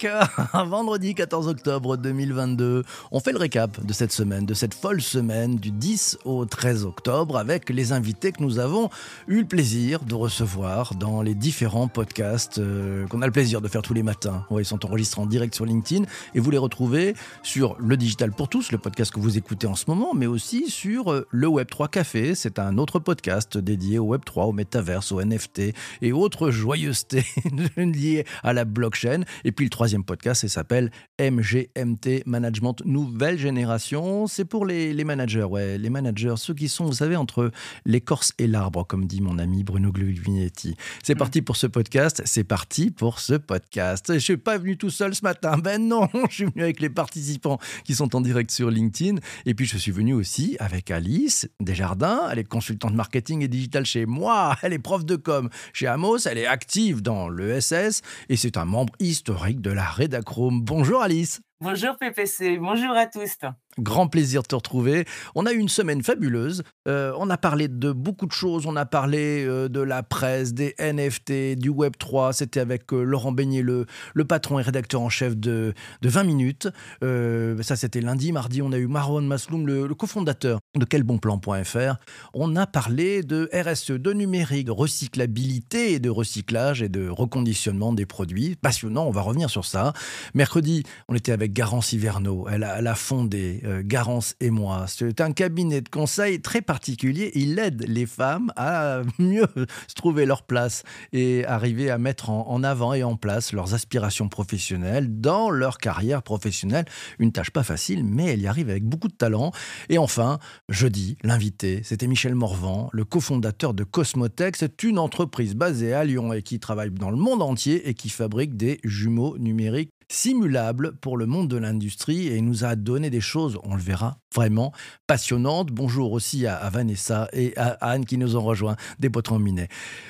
5, vendredi 14 octobre 2022. On fait le récap de cette semaine, de cette folle semaine du 10 au 13 octobre avec les invités que nous avons eu le plaisir de recevoir dans les différents podcasts euh, qu'on a le plaisir de faire tous les matins. Ils sont enregistrés en direct sur LinkedIn et vous les retrouvez sur Le Digital pour tous, le podcast que vous écoutez en ce moment, mais aussi sur euh, le Web3 Café. C'est un autre podcast dédié au Web3, au métaverse, au NFT et autres joyeusetés liées à la blockchain. Et puis le troisième podcast, il s'appelle MGMT Management Nouvelle Génération. C'est pour les, les, managers, ouais, les managers, ceux qui sont, vous savez, entre l'écorce et l'arbre, comme dit mon ami Bruno Gluvinetti. C'est mm. parti pour ce podcast, c'est parti pour ce podcast. Je ne suis pas venu tout seul ce matin, ben non, je suis venu avec les participants qui sont en direct sur LinkedIn. Et puis je suis venu aussi avec Alice Desjardins, elle est consultante marketing et digital chez moi, elle est prof de com chez Amos, elle est active dans l'ESS et c'est un membre historique de la Redachrome. Bonjour Alice. Bonjour PPC, bonjour à tous. Grand plaisir de te retrouver. On a eu une semaine fabuleuse. Euh, on a parlé de beaucoup de choses. On a parlé euh, de la presse, des NFT, du Web 3. C'était avec euh, Laurent Beignet, le, patron et rédacteur en chef de, de 20 minutes. ça, c'était lundi. Mardi, on a eu Marwan Masloum, le, cofondateur de quelbonplan.fr. On a parlé de RSE, de numérique, de recyclabilité et de recyclage et de reconditionnement des produits. Passionnant, on va revenir sur ça. Mercredi, on était avec Garance Hiverneau. Elle a, fondé euh, Garance et moi. C'est un cabinet de conseil très particulier. Il aide les femmes à mieux se trouver leur place et arriver à mettre en, avant et en place leurs aspirations professionnelles dans leur carrière professionnelle. Une tâche pas facile, mais elle y arrive avec beaucoup de talent. Et enfin, jeudi, l'invité, c'était Michel Morvan, le cofondateur de Cosmotech. C'est une entreprise basée à Lyon et qui travaille dans le monde entier et qui fabrique des jumeaux numériques simulable pour le monde de l'industrie et nous a donné des choses, on le verra, vraiment passionnantes. Bonjour aussi à, Vanessa et à Anne qui nous ont rejoints des Potrons Minet.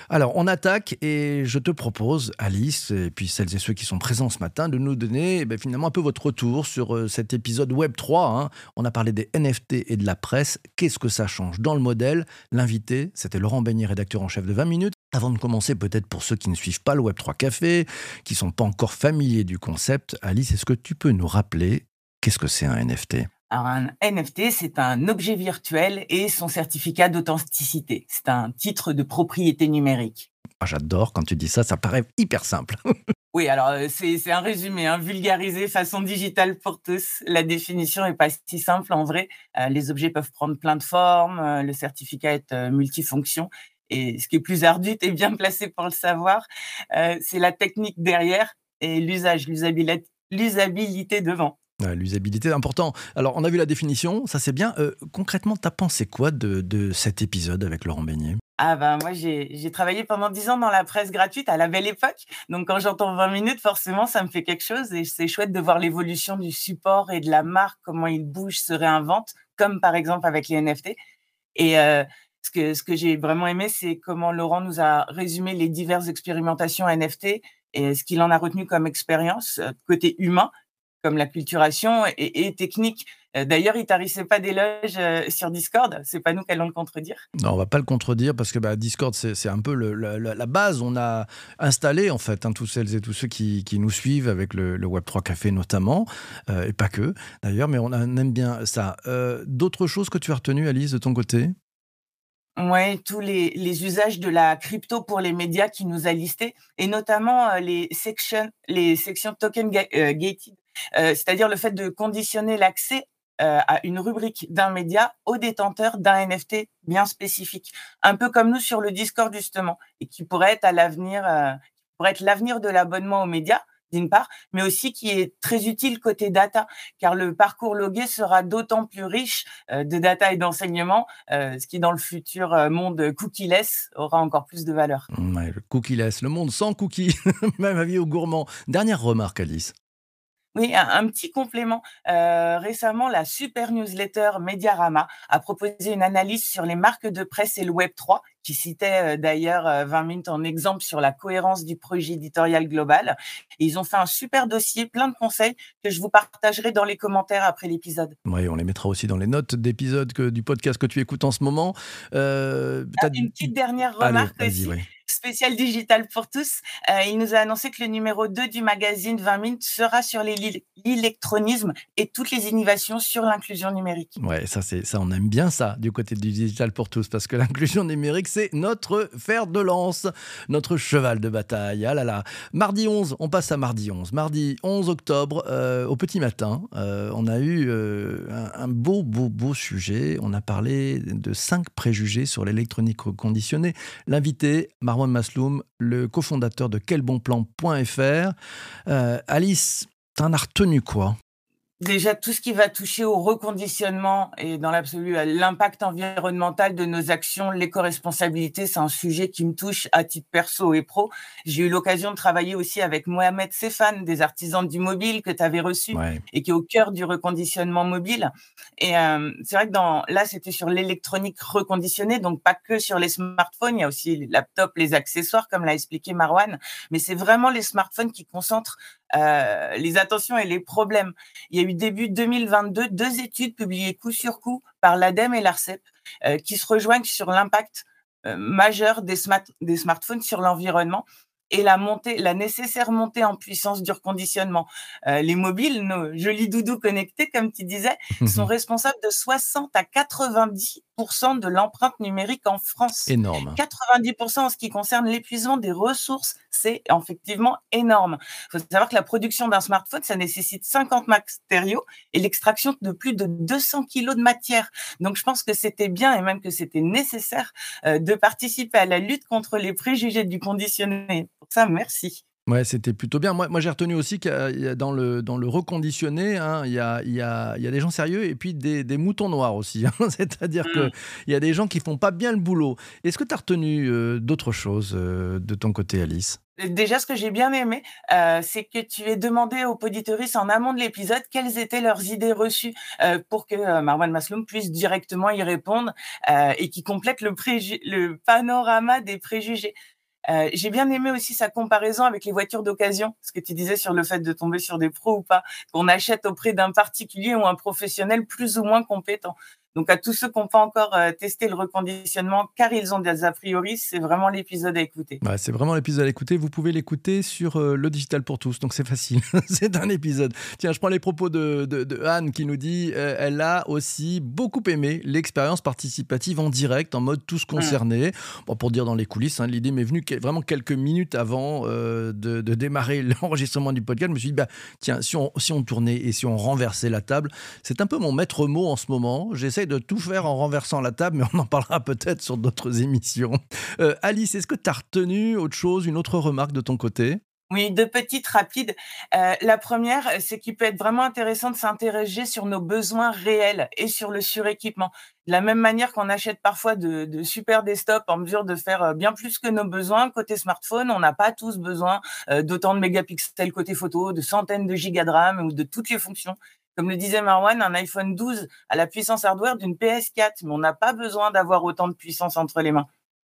Alors, on attaque et je te propose, Alice, et puis celles et ceux qui sont présents ce matin, de nous donner eh ben, finalement un peu votre retour sur euh, cet épisode Web 3. Hein. On a parlé des NFT et de la presse. Qu'est-ce que ça change dans le modèle? L'invité, c'était Laurent Beignet, rédacteur en chef de 20 minutes. Avant de commencer, peut-être pour ceux qui ne suivent pas le Web3 Café, qui ne sont pas encore familiers du concept, Alice, est-ce que tu peux nous rappeler qu'est-ce que c'est un NFT alors, un NFT, c'est un objet virtuel et son certificat d'authenticité. C'est un titre de propriété numérique. Ah, j'adore quand tu dis ça, ça paraît hyper simple. oui, alors euh, c'est un résumé, un vulgarisé façon digitale pour tous. La définition n'est pas si simple en vrai. Euh, les objets peuvent prendre plein de formes, euh, le certificat est multifonction et ce qui est plus ardu, tu es bien placé pour le savoir, euh, c'est la technique derrière et l'usage, l'usabilité devant. L'usabilité, important. Alors, on a vu la définition, ça c'est bien. Euh, concrètement, tu as pensé quoi de, cet épisode avec Laurent Beignet? Ah ben moi j'ai travaillé pendant dix ans dans la presse gratuite à la belle époque. Donc quand j'entends 20 minutes, forcément ça me fait quelque chose et c'est chouette de voir l'évolution du support et de la marque, comment il bouge, se réinvente, comme par exemple avec les NFT. Et euh, ce que, j'ai vraiment aimé, c'est comment Laurent nous a résumé les diverses expérimentations NFT et ce qu'il en a retenu comme expérience, euh, côté humain, comme la culturation et, technique. Euh, d'ailleurs, il tarissait pas d'éloges euh, sur Discord. C'est pas nous qui allons le contredire. Non, on va pas le contredire parce que bah, Discord, c'est un peu la, base. On a installé en fait hein, tous celles et tous ceux qui, qui nous suivent avec le, Web 3 Café notamment, et pas que d'ailleurs, mais on, aime bien ça. D'autres choses que tu as retenues, Alice, de ton côté? Oui, tous les, les, usages de la crypto pour les médias qui nous a listés, et notamment euh, les, sections, les sections token euh, gated, euh, c'est-à-dire le fait de conditionner l'accès à une rubrique d'un média au détenteur d'un NFT bien spécifique, un peu comme nous sur le Discord justement, et qui pourrait être à l'avenir, pourrait être l'avenir de l'abonnement aux médias, d'une part, mais aussi qui est très utile côté data, car le parcours logué sera d'autant plus riche euh, de data et d'enseignement, euh, ce qui dans le futur euh, monde cookie-less aura encore plus de valeur. Ouais, le cookie-less, le monde sans cookies, même avis aux gourmands. Dernière remarque, Alice. Oui, un, un petit complément. Euh, récemment, la super newsletter Mediarama a proposé une analyse sur les marques de presse et le Web 3, qui citait euh, d'ailleurs euh, 20 minutes en exemple sur la cohérence du projet éditorial global. Et ils ont fait un super dossier, plein de conseils que je vous partagerai dans les commentaires après l'épisode. Oui, on les mettra aussi dans les notes d'épisode que, du podcast que tu écoutes en ce moment. Euh, Ah, une petite dernière remarque aussi. ouais. Spécial digital pour tous. Euh, il nous a annoncé que le numéro 2 du magazine 20 minutes sera sur l'électronisme et toutes les innovations sur l'inclusion numérique. Ouais, ça, c'est ça, on aime bien ça du côté du digital pour tous, parce que l'inclusion numérique, c'est notre fer de lance, notre cheval de bataille. Ah là là. Mardi 11, on passe à mardi 11. Mardi 11 octobre, euh, au petit matin, euh, on a eu un, un beau, beau, beau sujet. On a parlé de cinq préjugés sur l'électronique reconditionnée. L'invité, Marwan Masloum, le cofondateur de quelbonplan.fr. Euh, Alice, t'en as retenu quoi? Déjà, tout ce qui va toucher au reconditionnement et dans l'absolu à l'impact environnemental de nos actions, l'éco-responsabilité, c'est un sujet qui me touche à titre perso et pro. J'ai eu l'occasion de travailler aussi avec Mohamed Sefan, des artisans du mobile que tu avais reçu Ouais. et qui est au cœur du reconditionnement mobile. Et euh, c'est vrai que dans là, c'était sur l'électronique reconditionnée, donc pas que sur les smartphones, il y a aussi les laptops, les accessoires, comme l'a expliqué Marwan, mais c'est vraiment les smartphones qui concentrent euh, les attentions et les problèmes. Il y a eu début 2022 deux études publiées coup sur coup par l'ADEME et l'ARCEP euh, qui se rejoignent sur l'impact euh, majeur des, smart- des smartphones sur l'environnement et la montée, la nécessaire montée en puissance du reconditionnement. Euh, les mobiles, nos jolis doudous connectés, comme tu disais, sont responsables de 60 à 90 de l'empreinte numérique en France. Énorme. 90% en ce qui concerne l'épuisement des ressources, c'est effectivement énorme. Il faut savoir que la production d'un smartphone, ça nécessite 50 matériaux et l'extraction de plus de 200 kilos de matière. Donc je pense que c'était bien et même que c'était nécessaire euh, de participer à la lutte contre les préjugés du conditionné. Pour ça, merci. Ouais, c'était plutôt bien. Moi, moi j'ai retenu aussi qu'il y a- il y a dans le, dans le reconditionné, hein, il, y a, il, y a, il y a des gens sérieux et puis des, des moutons noirs aussi. hein. C'est-à-dire Mm. qu'il y a des gens qui font pas bien le boulot. Est-ce que tu as retenu euh, d'autres choses euh, de ton côté, Alice? Déjà, ce que j'ai bien aimé, euh, c'est que tu aies demandé aux auditeuristes en amont de l'épisode quelles étaient leurs idées reçues euh, pour que euh, Marwan Masloum puisse directement y répondre et qui complète le panorama des préjugés. Euh, j'ai bien aimé aussi sa comparaison avec les voitures d'occasion, ce que tu disais sur le fait de tomber sur des pros ou pas, qu'on achète auprès d'un particulier ou un professionnel plus ou moins compétent. Donc à tous ceux qui n'ont pas encore euh, testé le reconditionnement, car ils ont des a priori, c'est vraiment l'épisode à écouter. Ouais, C'est vraiment l'épisode à l'écouter. Vous pouvez l'écouter sur euh, le Digital pour tous, donc c'est facile. c'est un épisode. Tiens, je prends les propos de, de- de Anne qui nous dit euh, elle a aussi beaucoup aimé l'expérience participative en direct, en mode tous concernés. Bon, pour dire dans les coulisses, hein, l'idée m'est venue vraiment quelques minutes avant euh, de, de démarrer l'enregistrement du podcast. Je me suis dit, bah, tiens, si on, si on tournait et si on renversait la table, c'est un peu mon maître mot en ce moment. De tout faire en renversant la table, mais on en parlera peut-être sur d'autres émissions. Euh, Alice, est-ce que tu as retenu autre chose, une autre remarque de ton côté? Oui, deux petites rapides. Euh, la première, c'est qu'il peut être vraiment intéressant de s'interroger sur nos besoins réels et sur le suréquipement. De la même manière qu'on achète parfois de, super desktops en mesure de faire euh, bien plus que nos besoins, côté smartphone, on n'a pas tous besoin d'autant de mégapixels côté photo, de centaines de gigas de RAM ou de toutes les fonctions. Comme le disait Marwan, un iPhone 12 a la puissance hardware d'une PS4, mais on n'a pas besoin d'avoir autant de puissance entre les mains.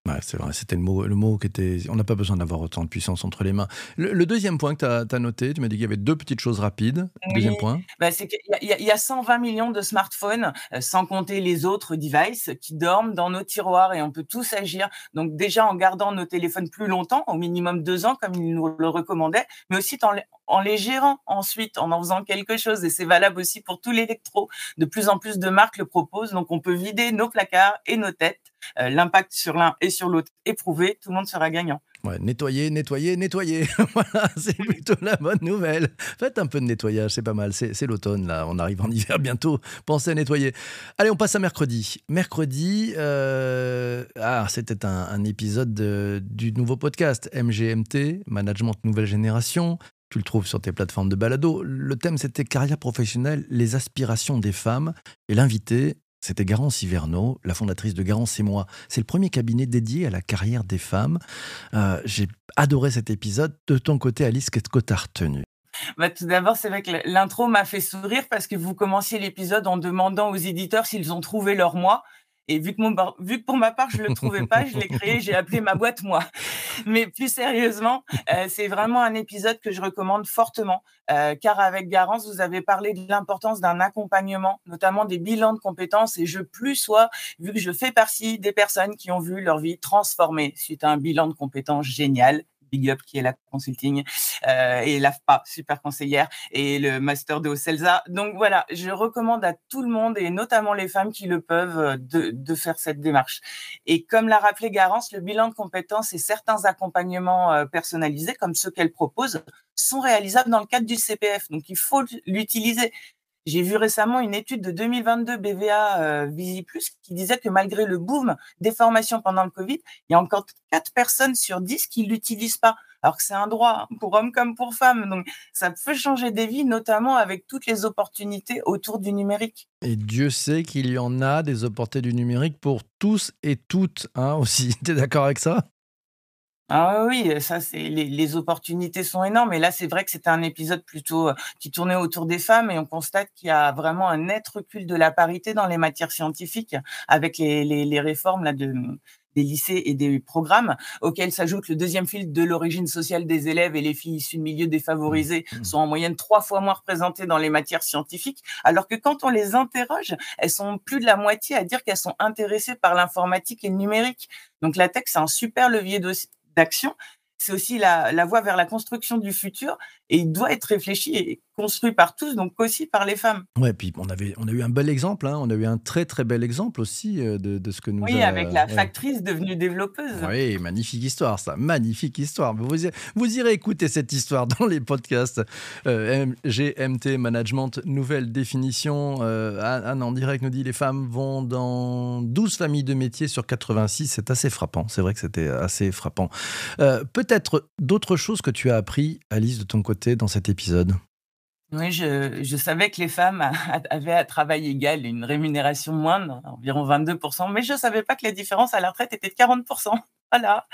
Ouais, c'est vrai, c'était le mot, le mot qui était. On n'a pas besoin d'avoir autant de puissance entre les mains. Le, le deuxième point que tu as, noté, tu m'as dit qu'il y avait deux petites choses rapides. Oui. Deuxième point. Bah, c'est qu'il y, a- il y a- il y a 120 millions de smartphones, euh, sans compter les autres devices, qui dorment dans nos tiroirs et on peut tous agir. Donc déjà en gardant nos téléphones plus longtemps, au minimum deux ans, comme il nous le recommandait, mais aussi en, les- gérant ensuite, en en faisant quelque chose. Et c'est valable aussi pour tout l'électro. De plus en plus de marques le proposent. Donc on peut vider nos placards et nos têtes. Euh, L'impact sur l'un et sur l'autre est prouvé. Tout le monde sera gagnant. Nettoyer, nettoyer, nettoyer. voilà, c'est plutôt la bonne nouvelle. Faites un peu de nettoyage, c'est pas mal. C'est l'automne, là. On arrive en hiver bientôt. Pensez à nettoyer. Allez, on passe à mercredi. Mercredi, euh, ah, c'était un, épisode de- du nouveau podcast MGMT, Management Nouvelle Génération. Tu le trouves sur tes plateformes de balado. Le thème, c'était carrière professionnelle, les aspirations des femmes. Et l'invité, c'était Garance Hiverneau, la fondatrice de Garance et moi. C'est le premier cabinet dédié à la carrière des femmes. Euh, j'ai adoré cet épisode. De ton côté, Alice, qu'est-ce que tu as retenu? Bah, tout d'abord, c'est vrai que l'intro m'a fait sourire parce que vous commenciez l'épisode en demandant aux éditeurs s'ils ont trouvé leur moi. Et vu que, mon, vu que pour ma part, je ne le trouvais pas, je l'ai créé, j'ai appelé ma boîte moi. Mais plus sérieusement, euh, c'est vraiment un épisode que je recommande fortement, euh, car avec Garance, vous avez parlé de l'importance d'un accompagnement, notamment des bilans de compétences. Et je plus sois, vu que je fais partie des personnes qui ont vu leur vie transformée suite à un bilan de compétences génial, Big Up qui est la consulting euh, et l'AFPA, super conseillère, et le master de Ocelsa. Donc voilà, je recommande à tout le monde et notamment les femmes qui le peuvent euh, de, de faire cette démarche. Et comme l'a rappelé Garance, le bilan de compétences et certains accompagnements euh, personnalisés comme ceux qu'elle propose sont réalisables dans le cadre du CPF. Donc il faut l'utiliser. J'ai vu récemment une étude de 2022 BVA VisiPlus qui disait que malgré le boom des formations pendant le Covid, il y a encore 4 personnes sur 10 qui l'utilisent pas. Alors que c'est un droit hein, pour hommes comme pour femmes. Donc ça peut changer des vies, notamment avec toutes les opportunités autour du numérique. Et Dieu sait qu'il y en a des opportunités du numérique pour tous et toutes hein, aussi. Tu es d'accord avec ça? Ah oui, ça c'est les, opportunités sont énormes. Et là, c'est vrai que c'était un épisode plutôt euh, qui tournait autour des femmes et on constate qu'il y a vraiment un net recul de la parité dans les matières scientifiques avec les, réformes là de des lycées et des programmes, auxquels s'ajoute le deuxième fil de l'origine sociale des élèves et les filles issues de milieux défavorisés mmh. sont en moyenne trois fois moins représentées dans les matières scientifiques, alors que quand on les interroge, elles sont plus de la moitié à dire qu'elles sont intéressées par l'informatique et le numérique. Donc la tech, c'est un super levier C'est aussi la, la voie vers la construction du futur et il doit être réfléchi et construit par tous, donc aussi par les femmes. Ouais, puis on, avait, on a eu un bel exemple, hein. on a eu un très très bel exemple aussi euh, de, de ce que nous Oui, avec la factrice devenue développeuse. Oui, magnifique histoire ça, magnifique histoire. Vous, vous irez écouter cette histoire dans les podcasts euh, GMT Management, nouvelle définition. Euh, Anne en direct nous dit les femmes vont dans 12 familles de métiers sur 86, c'est assez frappant, c'est vrai que c'était assez frappant. Euh, peut-être d'autres choses que tu as appris, Alice, de ton côté dans cet épisode? Oui, je, savais que les femmes avaient à travail égal une rémunération moindre, environ 22%, mais je ne savais pas que la différence à la retraite était de 40%. Voilà.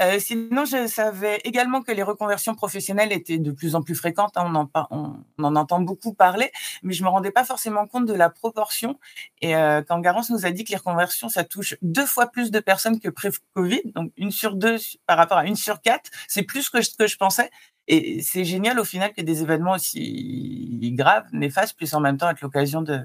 Euh, sinon, je savais également que les reconversions professionnelles étaient de plus en plus fréquentes. Hein, on, en, on, en, entend beaucoup parler, mais je me rendais pas forcément compte de la proportion. Et euh, quand Garance nous a dit que les reconversions, ça touche deux fois plus de personnes que pré-Covid, donc une sur deux par rapport à une sur quatre, c'est plus que ce que je pensais. Et c'est génial au final que des événements aussi graves, néfastes, puissent en même temps être l'occasion de,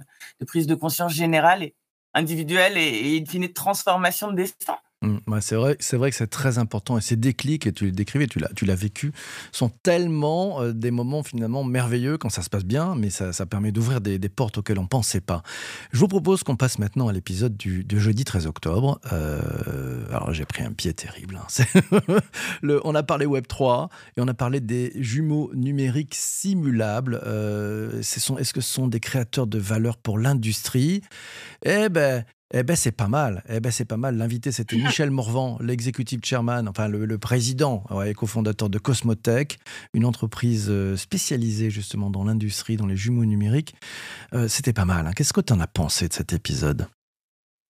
prise de conscience générale et individuelle et, et in fine de transformation de destin. Mmh, c'est vrai, c'est vrai que c'est très important et ces déclics, et tu les décrivais, tu l'as, tu l'as vécu, sont tellement euh, des moments finalement merveilleux quand ça se passe bien, mais ça, permet d'ouvrir des, portes auxquelles on pensait pas. Je vous propose qu'on passe maintenant à l'épisode du, jeudi 13 octobre. Euh, alors j'ai pris un pied terrible. Hein. on a parlé Web 3 et on a parlé des jumeaux numériques simulables. Euh, est-ce que ce sont des créateurs de valeur pour l'industrie? Eh ben, eh ben c'est pas mal. Eh ben c'est pas mal. L'invité c'était Michel Morvan, l'executive chairman, enfin le, président et cofondateur de Cosmotech, une entreprise euh, spécialisée justement dans l'industrie, dans les jumeaux numériques. Euh, c'était pas mal. Hein. Qu'est-ce que tu en as pensé de cet épisode?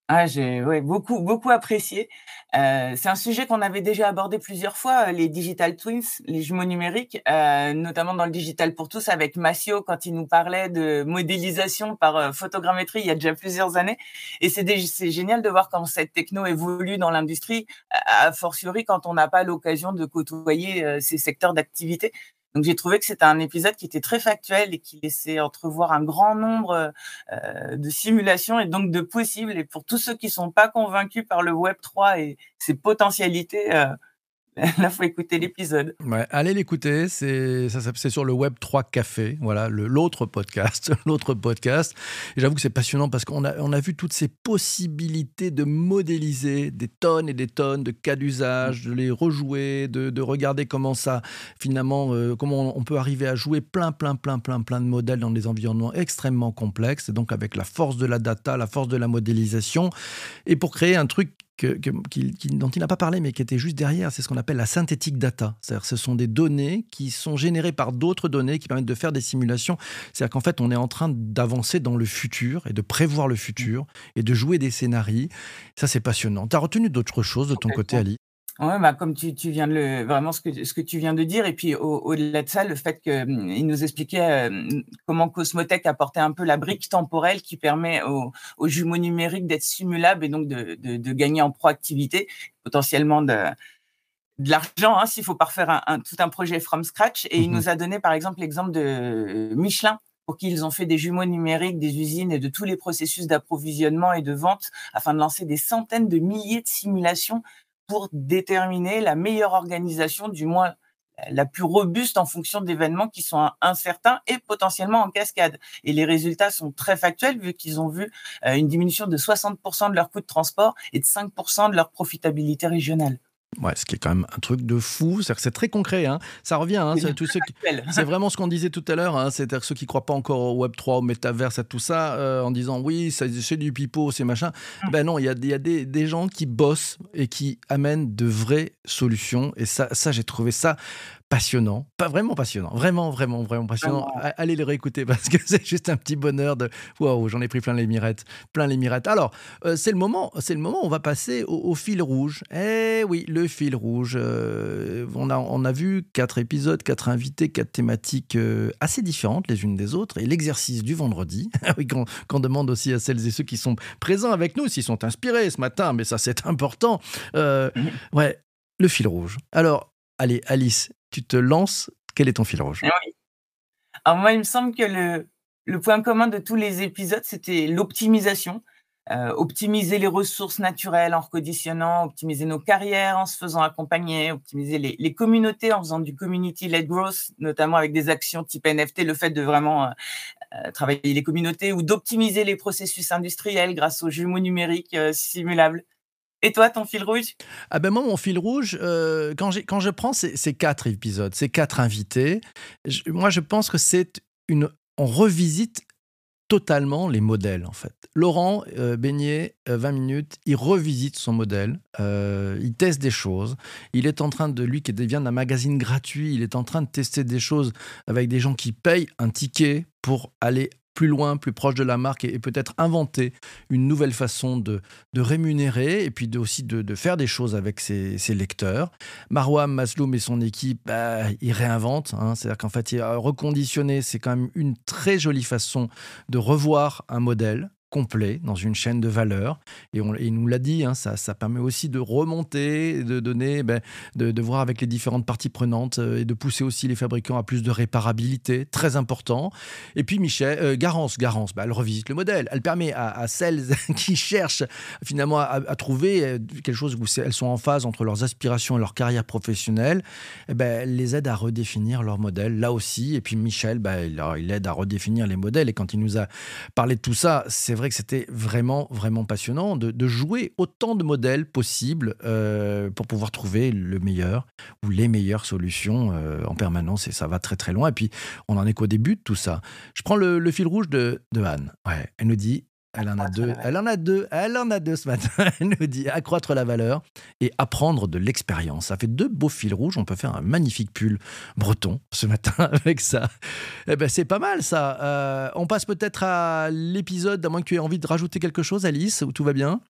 Ah, j'ai ouais, beaucoup, beaucoup apprécié. Euh, c'est un sujet qu'on avait déjà abordé plusieurs fois, les digital twins, les jumeaux numériques, euh, notamment dans le digital pour tous avec Massio quand il nous parlait de modélisation par euh, photogrammétrie il y a déjà plusieurs années. Et c'est génial de voir comment cette techno évolue dans l'industrie, a fortiori quand on n'a pas l'occasion de côtoyer euh, ces secteurs d'activité. Donc j'ai trouvé que c'était un épisode qui était très factuel et qui laissait entrevoir un grand nombre euh, de simulations et donc de possibles. Et pour tous ceux qui sont pas convaincus par le Web 3 et ses potentialités, euh, Là, faut écouter l'épisode. Allez l'écouter. C'est sur le Web 3 Café. Voilà, l'autre podcast, l'autre podcast. J'avoue que c'est passionnant parce qu'on a on a vu toutes ces possibilités de modéliser des tonnes et des tonnes de cas d'usage, de les rejouer, de, de, regarder comment ça finalement euh, comment on peut arriver à jouer plein plein plein plein plein de modèles dans des environnements extrêmement complexes. Et donc avec la force de la data, la force de la modélisation, et pour créer un truc dont il n'a pas parlé, mais qui était juste derrière, c'est ce qu'on appelle la synthétique data. C'est-à-dire ce sont des données qui sont générées par d'autres données qui permettent de faire des simulations. C'est-à-dire qu'en fait, on est en train d'avancer dans le futur et de prévoir le futur et de jouer des scénarios. Ça, c'est passionnant. Tu as retenu d'autres choses de ton côté, Ali? Ouais, bah, comme tu, tu viens de le, vraiment ce que, ce que tu viens de dire, et puis au-delà de ça, le fait qu'il hum, nous expliquait euh, comment Cosmotech apportait un peu la brique temporelle qui permet aux, jumeaux numériques d'être simulables et donc de, de, gagner en proactivité, potentiellement de, de l'argent hein, s'il faut parfaire un, tout un projet from scratch. Et il mmh nous a donné par exemple l'exemple de Michelin pour qui ils ont fait des jumeaux numériques, des usines et de tous les processus d'approvisionnement et de vente afin de lancer des centaines de milliers de simulations pour déterminer la meilleure organisation, du moins la plus robuste en fonction d'événements qui sont incertains et potentiellement en cascade. Et les résultats sont très factuels vu qu'ils ont vu euh, une diminution de 60% de leur coût de transport et de 5% de leur profitabilité régionale. Ouais, ce qui est quand même un truc de fou. C'est c'est très concret. Hein. Ça revient. Hein, c'est vraiment ce qu'on disait tout à l'heure. Hein. C'est-à-dire ceux qui croient pas encore au Web 3, au métaverse, à tout ça, euh, en disant oui, c'est du pipeau, c'est machin. Hum. Ben non, il y a, y a des, des, gens qui bossent et qui amènent de vraies solutions. Et ça, ça j'ai trouvé ça passionnant, pas vraiment passionnant, vraiment, vraiment, vraiment passionnant. Allez le réécouter parce que c'est juste un petit bonheur de waouh, j'en ai pris plein les mirettes, plein les mirettes. Alors, euh, c'est le moment, c'est le moment on va passer au, fil rouge. Eh oui, le fil rouge. Euh, on, a, on a vu quatre épisodes, quatre invités, quatre thématiques euh, assez différentes les unes des autres et l'exercice du vendredi, oui, qu'on demande aussi à celles et ceux qui sont présents avec nous, s'ils sont inspirés ce matin, mais ça c'est important. Ouais, le fil rouge. Alors, allez, Alice, tu te lances, quel est ton fil rouge? Eh Alors moi, il me semble que le, le point commun de tous les épisodes, c'était l'optimisation. Euh, optimiser les ressources naturelles en reconditionnant, optimiser nos carrières en se faisant accompagner, optimiser les, les communautés en faisant du community-led growth, notamment avec des actions type NFT, le fait de vraiment euh, euh, travailler les communautés ou d'optimiser les processus industriels grâce aux jumeaux numériques simulables. Et toi, ton fil rouge? Ah ben moi, mon fil rouge, euh, quand, quand je prends ces, quatre épisodes, ces quatre invités, moi, je pense que c'est une... On revisite totalement les modèles, en fait. Laurent euh, Beignet, 20 euh, minutes, il revisite son modèle, il teste des choses. Il est en train de, lui qui devient un magazine gratuit, il est en train de tester des choses avec des gens qui payent un ticket pour aller plus loin, plus proche de la marque et, peut-être inventer une nouvelle façon de, de rémunérer et puis aussi de, faire des choses avec ses, lecteurs. Marwan Masloum et son équipe, bah, ils réinventent. Hein. C'est-à-dire qu'en fait, reconditionner, c'est quand même une très jolie façon de revoir un modèle complet dans une chaîne de valeur. Et, on, il nous l'a dit, hein, ça, ça, permet aussi de remonter, de donner, ben, de, voir avec les différentes parties prenantes euh, et de pousser aussi les fabricants à plus de réparabilité, très important. Et puis Michel, euh, Garance, Garance ben, elle revisite le modèle. Elle permet à, celles qui cherchent finalement à, trouver euh, quelque chose où elles sont en phase entre leurs aspirations et leur carrière professionnelle. Eh ben, elle les aide à redéfinir leur modèle, là aussi. Et puis Michel, ben, il, il aide à redéfinir les modèles. Et quand il nous a parlé de tout ça, c'est vrai que c'était vraiment, vraiment passionnant de, jouer autant de modèles possibles euh, pour pouvoir trouver le meilleur ou les meilleures solutions euh, en permanence. Et ça va très, très loin. Et puis, on en est qu'au début de tout ça. Je prends le, fil rouge de, de Anne. Ouais, elle nous dit elle en a deux. Elle en a deux. Elle en a deux ce matin. Elle nous dit accroître la valeur et apprendre de l'expérience. Ça fait deux beaux fils rouges. On peut faire un magnifique pull breton ce matin avec ça. Eh ben, c'est pas mal ça. Euh, on passe peut-être à l'épisode, à moins que tu aies envie de rajouter quelque chose, Alice, où tout va bien?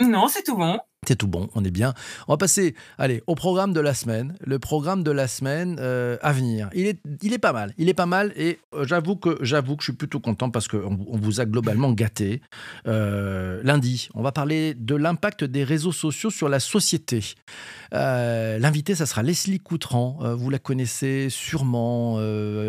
Non, c'est tout bon. C'est tout bon, on est bien. On va passer, allez, au programme de la semaine. Le programme de la semaine euh, à venir. Il est, il est pas mal. Il est pas mal et euh, j'avoue que j'avoue que je suis plutôt content parce qu'on on vous a globalement gâté. Euh, lundi, on va parler de l'impact des réseaux sociaux sur la société. L'invité, ça sera Leslie Coutran. vous la connaissez sûrement.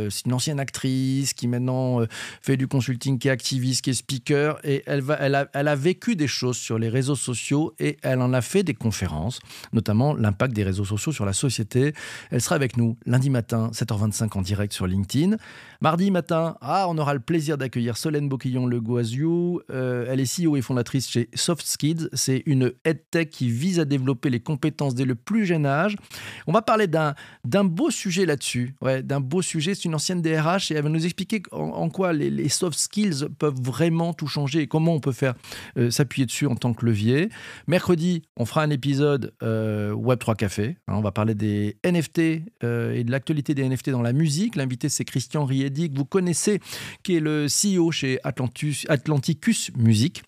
C'est une ancienne actrice qui maintenant fait du consulting, qui est activiste, qui est speaker et elle va, elle a, elle a vécu des choses sur les réseaux sociaux et elle elle en a fait des conférences, notamment l'impact des réseaux sociaux sur la société. Elle sera avec nous lundi matin, 7h25 en direct sur LinkedIn. Mardi matin, ah, on aura le plaisir d'accueillir Solène Boquillon-Le Goisiou. Euh, elle est CEO et fondatrice chez Soft C'est une EdTech qui vise à développer les compétences dès le plus jeune âge. On va parler d'un, beau sujet là-dessus. Ouais, d'un beau sujet. C'est une ancienne DRH et elle va nous expliquer en, quoi les, soft skills peuvent vraiment tout changer et comment on peut faire euh, s'appuyer dessus en tant que levier. Mercredi, on fera un épisode euh, Web3 Café. Hein, on va parler des NFT et de l'actualité des NFT dans la musique. L'invité, c'est Christian Que vous connaissez, qui est le CEO chez Atlanticus Music.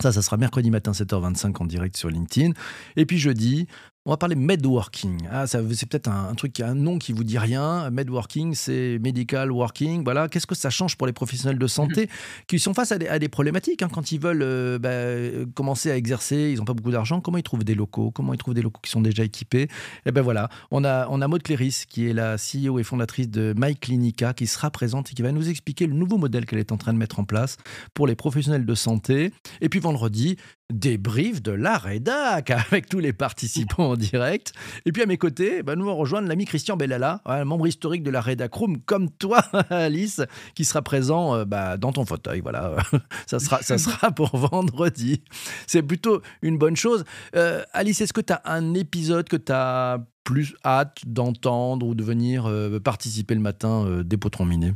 Ça, ça sera mercredi matin 7h25 en direct sur LinkedIn. Et puis jeudi, on va parler medworking. Ah, c'est peut-être un, truc, un nom qui vous dit rien. Medworking, c'est medical working. Voilà. Qu'est-ce que ça change pour les professionnels de santé mhm. qui sont face à des, problématiques hein, quand ils veulent euh, bah, commencer à exercer, ils n'ont pas beaucoup d'argent. Comment ils trouvent des locaux? Comment ils trouvent des locaux qui sont déjà équipés? Et eh ben voilà, on a on a Maud Cléris qui est la CEO et fondatrice de MyClinica qui sera présente et qui va nous expliquer le nouveau modèle qu'elle est en train de mettre en place pour les professionnels de santé. Et puis vendredi, débrief de la rédac avec tous les participants en direct. Et puis à mes côtés, bah, nous allons rejoindre l'ami Christian Bellala, membre historique de la rédac room, comme toi, Alice, qui sera présent euh, bah, dans ton fauteuil. Voilà, ça sera, ça sera pour vendredi. C'est plutôt une bonne chose. Euh, Alice, est-ce que tu as un épisode que tu as plus hâte d'entendre ou de venir euh, participer le matin des potrons minés?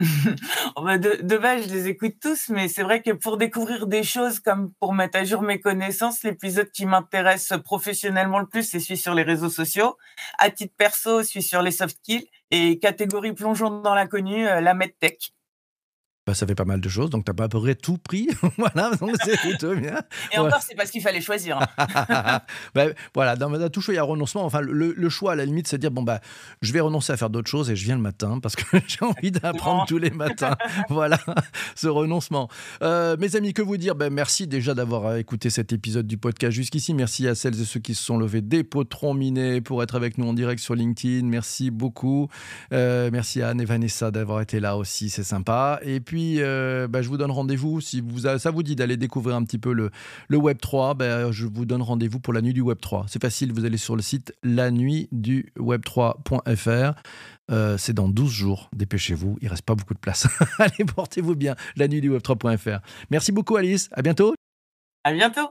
de, de base, je les écoute tous, mais c'est vrai que pour découvrir des choses comme pour mettre à jour mes connaissances, l'épisode qui m'intéresse professionnellement le plus, c'est celui sur les réseaux sociaux. À titre perso, celui sur les soft skills et catégorie plongeon dans l'inconnu, euh, la medtech. Bah, ça fait pas mal de choses, donc tu n'as pas à peu près tout pris. voilà, donc c'est plutôt bien. Et encore, c'est parce qu'il fallait choisir. bah, voilà, dans, dans, tout choix, il y a renoncement. Enfin, le, choix, à la limite, c'est de dire bon, bah, je vais renoncer à faire d'autres choses et je viens le matin parce que j'ai envie d'apprendre tous les matins. voilà, ce renoncement. Euh, mes amis, que vous dire? Ben, Merci déjà d'avoir euh, écouté cet épisode du podcast jusqu'ici. Merci à celles et ceux qui se sont levés des potrons minés pour être avec nous en direct sur LinkedIn. Merci beaucoup. Euh, merci à Anne et Vanessa d'avoir été là aussi, c'est sympa. Et puis, euh, bah, je vous donne rendez-vous. Si vous, ça vous dit d'aller découvrir un petit peu le, Web 3, bah, je vous donne rendez-vous pour la nuit du Web 3. C'est facile, vous allez sur le site lanuitduweb3.fr. Euh, c'est dans 12 jours. Dépêchez-vous, il reste pas beaucoup de place. allez, portez-vous bien. La nuit du Web3.fr. Merci beaucoup, Alice. À bientôt. À bientôt.